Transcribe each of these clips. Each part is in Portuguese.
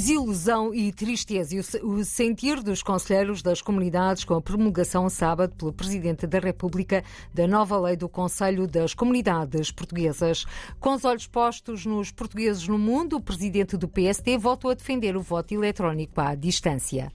Desilusão e tristeza e o sentir dos conselheiros das comunidades com a promulgação sábado pelo Presidente da República da nova lei do Conselho das Comunidades Portuguesas. Com os olhos postos nos portugueses no mundo, o Presidente do PST voltou a defender o voto eletrónico à distância.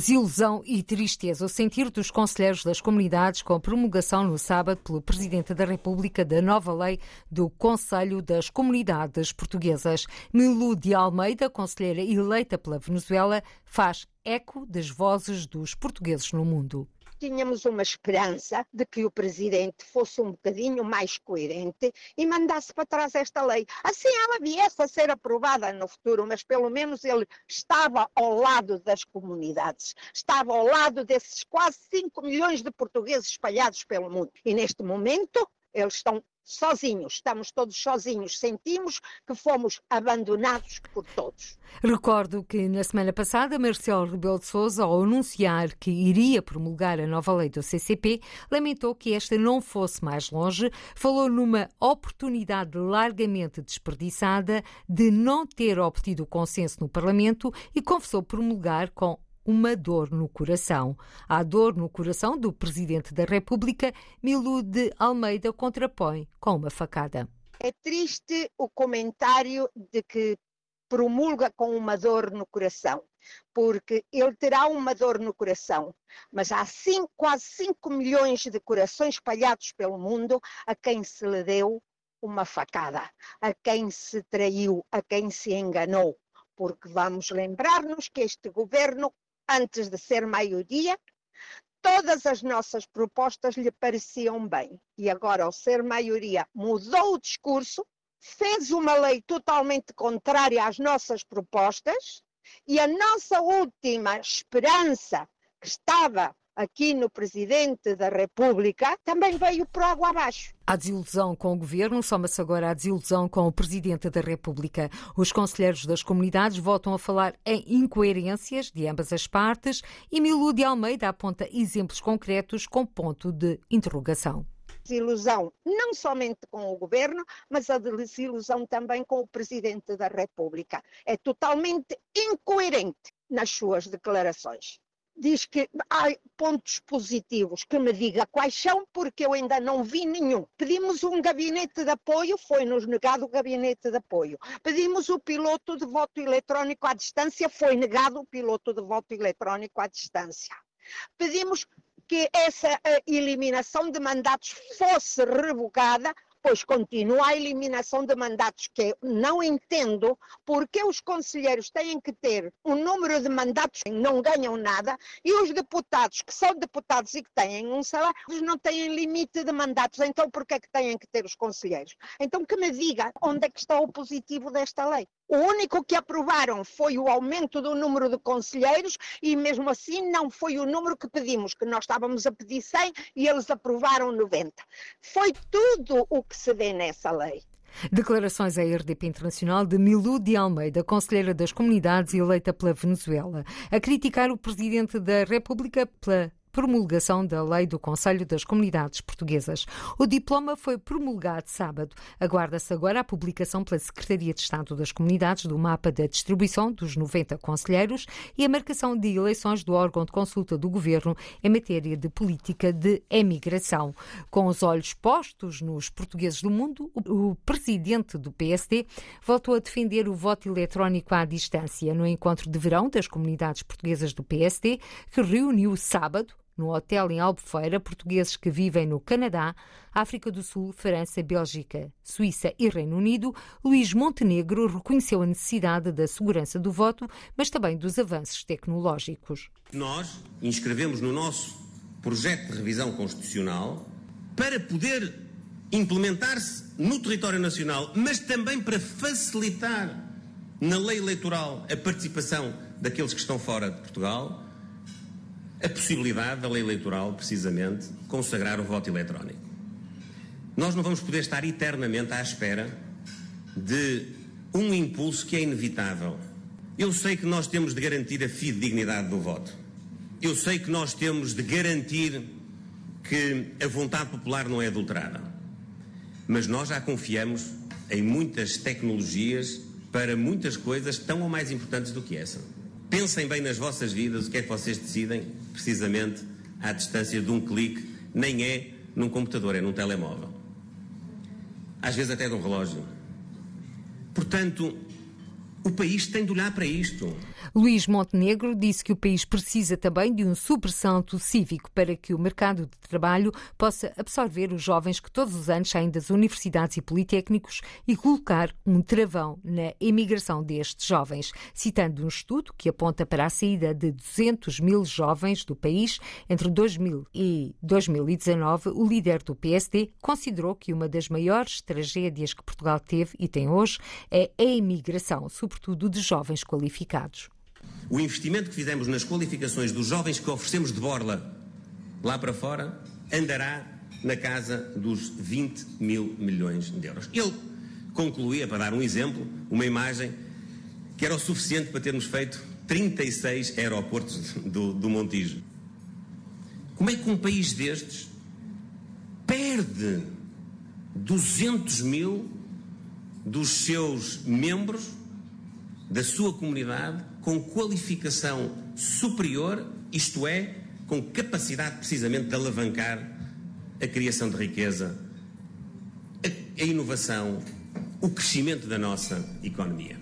Desilusão e tristeza. O sentir dos conselheiros das comunidades com a promulgação no sábado pelo Presidente da República da nova lei do Conselho das Comunidades Portuguesas. Milu de Almeida, conselheira eleita pela Venezuela, faz eco das vozes dos portugueses no mundo tínhamos uma esperança de que o presidente fosse um bocadinho mais coerente e mandasse para trás esta lei. Assim ela viesse a ser aprovada no futuro, mas pelo menos ele estava ao lado das comunidades, estava ao lado desses quase 5 milhões de portugueses espalhados pelo mundo. E neste momento eles estão sozinhos, estamos todos sozinhos, sentimos que fomos abandonados por todos. Recordo que na semana passada Marcelo Rebelo de Sousa, ao anunciar que iria promulgar a nova lei do CCP, lamentou que esta não fosse mais longe, falou numa oportunidade largamente desperdiçada de não ter obtido consenso no Parlamento e confessou promulgar com uma dor no coração. A dor no coração do Presidente da República, Milu de Almeida contrapõe com uma facada. É triste o comentário de que promulga com uma dor no coração, porque ele terá uma dor no coração, mas há cinco, quase 5 milhões de corações espalhados pelo mundo a quem se lhe deu uma facada, a quem se traiu, a quem se enganou porque vamos lembrar-nos que este governo antes de ser maioria, todas as nossas propostas lhe pareciam bem. E agora, ao ser maioria, mudou o discurso, fez uma lei totalmente contrária às nossas propostas, e a nossa última esperança, que estava aqui no Presidente da República, também veio por água abaixo. A desilusão com o governo soma-se agora à desilusão com o Presidente da República. Os conselheiros das comunidades voltam a falar em incoerências de ambas as partes e Milu de Almeida aponta exemplos concretos com ponto de interrogação desilusão não somente com o governo, mas a desilusão também com o Presidente da República. É totalmente incoerente nas suas declarações diz que há pontos positivos, que me diga quais são, porque eu ainda não vi nenhum. Pedimos um gabinete de apoio, foi-nos negado o gabinete de apoio. Pedimos o piloto de voto eletrónico à distância, foi negado o piloto de voto eletrónico à distância. Pedimos que essa eh, eliminação de mandatos fosse revogada, pois continua a eliminação de mandatos que eu não entendo porque os conselheiros têm que ter um número de mandatos que não ganham nada e os deputados que são deputados e que têm um salário não têm limite de mandatos, então por que é que têm que ter os conselheiros? Então que me diga onde é que está o positivo desta lei. O único que aprovaram foi o aumento do número de conselheiros e mesmo assim não foi o número que pedimos, que nós estávamos a pedir 100 e eles aprovaram 90. Foi tudo o que se vê nessa lei. Declarações à RDP Internacional de Milu de Almeida, conselheira das comunidades eleita pela Venezuela, a criticar o presidente da República pela promulgação da Lei do Conselho das Comunidades Portuguesas. O diploma foi promulgado sábado. Aguarda-se agora a publicação pela Secretaria de Estado das Comunidades do mapa da distribuição dos 90 conselheiros e a marcação de eleições do órgão de consulta do Governo em matéria de política de emigração. Com os olhos postos nos portugueses do mundo, o presidente do PSD voltou a defender o voto eletrónico à distância no encontro de verão das comunidades portuguesas do PSD, que reuniu sábado no hotel em Albufeira portugueses que vivem no Canadá, África do Sul, França, Bélgica, Suíça e Reino Unido, Luís Montenegro reconheceu a necessidade da segurança do voto, mas também dos avanços tecnológicos. Nós inscrevemos no nosso projeto de revisão constitucional para poder implementar-se no território nacional, mas também para facilitar na lei eleitoral a participação daqueles que estão fora de Portugal a possibilidade da lei eleitoral, precisamente, consagrar o voto eletrónico. Nós não vamos poder estar eternamente à espera de um impulso que é inevitável. Eu sei que nós temos de garantir a fidedignidade do voto. Eu sei que nós temos de garantir que a vontade popular não é adulterada. Mas nós já confiamos em muitas tecnologias para muitas coisas tão ou mais importantes do que essa. Pensem bem nas vossas vidas, o que é que vocês decidem, precisamente à distância de um clique, nem é num computador, é num telemóvel. Às vezes até de um relógio. Portanto, o país tem de olhar para isto. Luís Montenegro disse que o país precisa também de um supersanto cívico para que o mercado de trabalho possa absorver os jovens que todos os anos saem das universidades e politécnicos e colocar um travão na emigração destes jovens. Citando um estudo que aponta para a saída de 200 mil jovens do país entre 2000 e 2019, o líder do PSD considerou que uma das maiores tragédias que Portugal teve e tem hoje é a emigração, sobretudo de jovens qualificados. O investimento que fizemos nas qualificações dos jovens que oferecemos de borla lá para fora andará na casa dos 20 mil milhões de euros. Ele concluía, para dar um exemplo, uma imagem que era o suficiente para termos feito 36 aeroportos do, do Montijo. Como é que um país destes perde 200 mil dos seus membros, da sua comunidade, com qualificação superior, isto é, com capacidade precisamente de alavancar a criação de riqueza, a, inovação, o crescimento da nossa economia.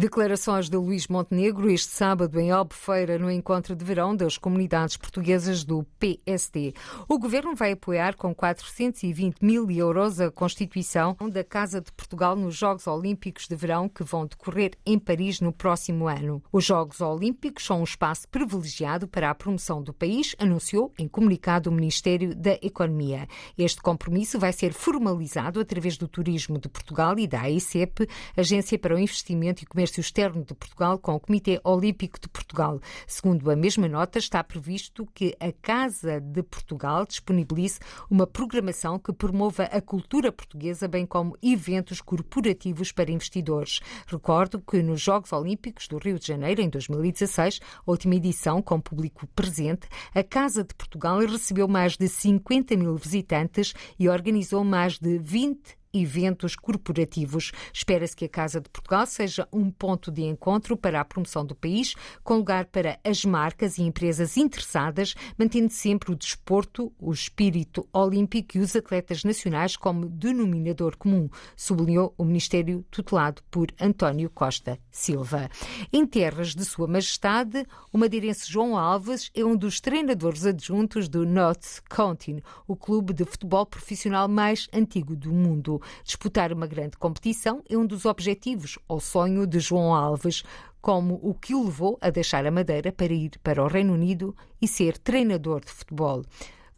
Declarações de Luís Montenegro este sábado em Albufeira, no encontro de verão das comunidades portuguesas do PSD. O governo vai apoiar com 420 mil euros a constituição da Casa de Portugal nos Jogos Olímpicos de Verão que vão decorrer em Paris no próximo ano. Os Jogos Olímpicos são um espaço privilegiado para a promoção do país, anunciou em comunicado o Ministério da Economia. Este compromisso vai ser formalizado através do Turismo de Portugal e da AICEP, Agência para o Investimento e Comércio Comércio Externo de Portugal com o Comitê Olímpico de Portugal. Segundo a mesma nota, está previsto que a Casa de Portugal disponibilize uma programação que promova a cultura portuguesa, bem como eventos corporativos para investidores. Recordo que nos Jogos Olímpicos do Rio de Janeiro, em 2016, a última edição com público presente, a Casa de Portugal recebeu mais de 50 mil visitantes e organizou mais de 20 eventos corporativos. Espera-se que a Casa de Portugal seja um ponto de encontro para a promoção do país, com lugar para as marcas e empresas interessadas, mantendo sempre o desporto, o espírito olímpico e os atletas nacionais como denominador comum, sublinhou o Ministério tutelado por António Costa Silva. Em terras de Sua Majestade, o madeirense João Alves é um dos treinadores adjuntos do Notts County, o clube de futebol profissional mais antigo do mundo. Disputar uma grande competição é um dos objetivos ou sonho de João Alves, como o que o levou a deixar a Madeira para ir para o Reino Unido e ser treinador de futebol.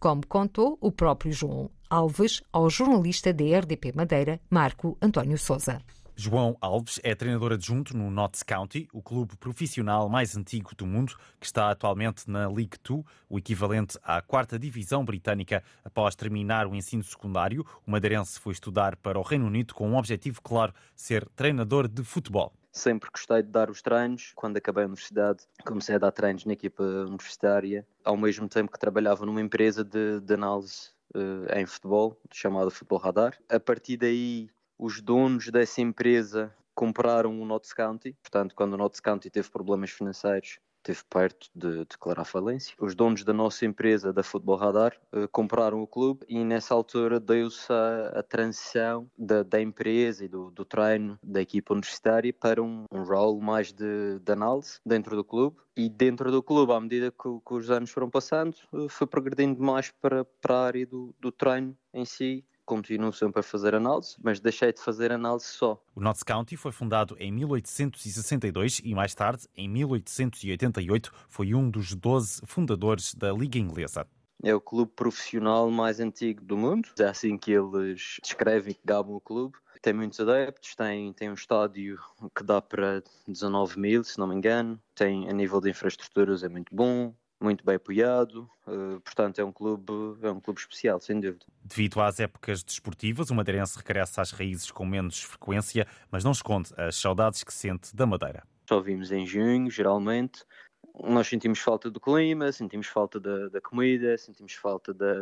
Como contou o próprio João Alves ao jornalista da RDP Madeira, Marco António Souza. João Alves é treinador adjunto no Notts County, o clube profissional mais antigo do mundo, que está atualmente na League Two, o equivalente à quarta divisão britânica. Após terminar o ensino secundário, o madeirense foi estudar para o Reino Unido com um objetivo claro, ser treinador de futebol. Sempre gostei de dar os treinos. Quando acabei a universidade, comecei a dar treinos na equipa universitária, ao mesmo tempo que trabalhava numa empresa de, de análise uh, em futebol, chamada Futebol Radar. A partir daí os donos dessa empresa compraram o Notts County, portanto, quando o Notts County teve problemas financeiros, esteve perto de declarar falência. Os donos da nossa empresa, da Futebol Radar, uh, compraram o clube e nessa altura deu-se a, a, transição da, da empresa e do, do, treino da equipa universitária para um, um rol mais de, de, análise dentro do clube. E dentro do clube, à medida que, que os anos foram passando, uh, foi progredindo mais para, para a área do, do treino em si continuo sempre a fazer análise, mas deixei de fazer análise só. O Notts County foi fundado em 1862 e mais tarde, em 1888, foi um dos 12 fundadores da Liga Inglesa. É o clube profissional mais antigo do mundo, é assim que eles descrevem e gabam o clube. Tem muitos adeptos, tem, tem um estádio que dá para 19 mil, se não me engano. Tem, a nível de infraestruturas, é muito bom muito bem apoiado, uh, portanto é um clube é um clube especial, sem dúvida. Devido às épocas desportivas, o madeirense regressa às raízes com menos frequência, mas não esconde as saudades que sente da Madeira. Só vimos em junho, geralmente, nós sentimos falta do clima, sentimos falta da, da comida, sentimos falta da,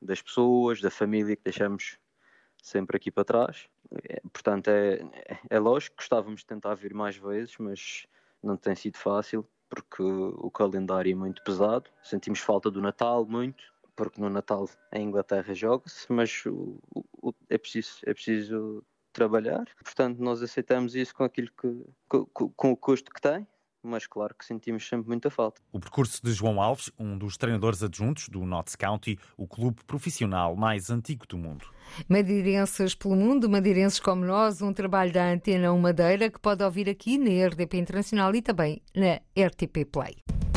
das pessoas, da família que deixamos sempre aqui para trás. É, portanto, é, é lógico que gostávamos de tentar vir mais vezes, mas não tem sido fácil porque o calendário é muito pesado. Sentimos falta do Natal muito, porque no Natal em Inglaterra joga-se, mas o, o, é, preciso, é preciso trabalhar. Portanto, nós aceitamos isso com aquilo que, com, com o custo que tem mas claro que sentimos sempre muita falta. O percurso de João Alves, um dos treinadores adjuntos do Notts County, o clube profissional mais antigo do mundo. Madeirenses pelo mundo, madeirenses como nós, um trabalho da Antena Madeira que pode ouvir aqui na RDP Internacional e também na RTP Play.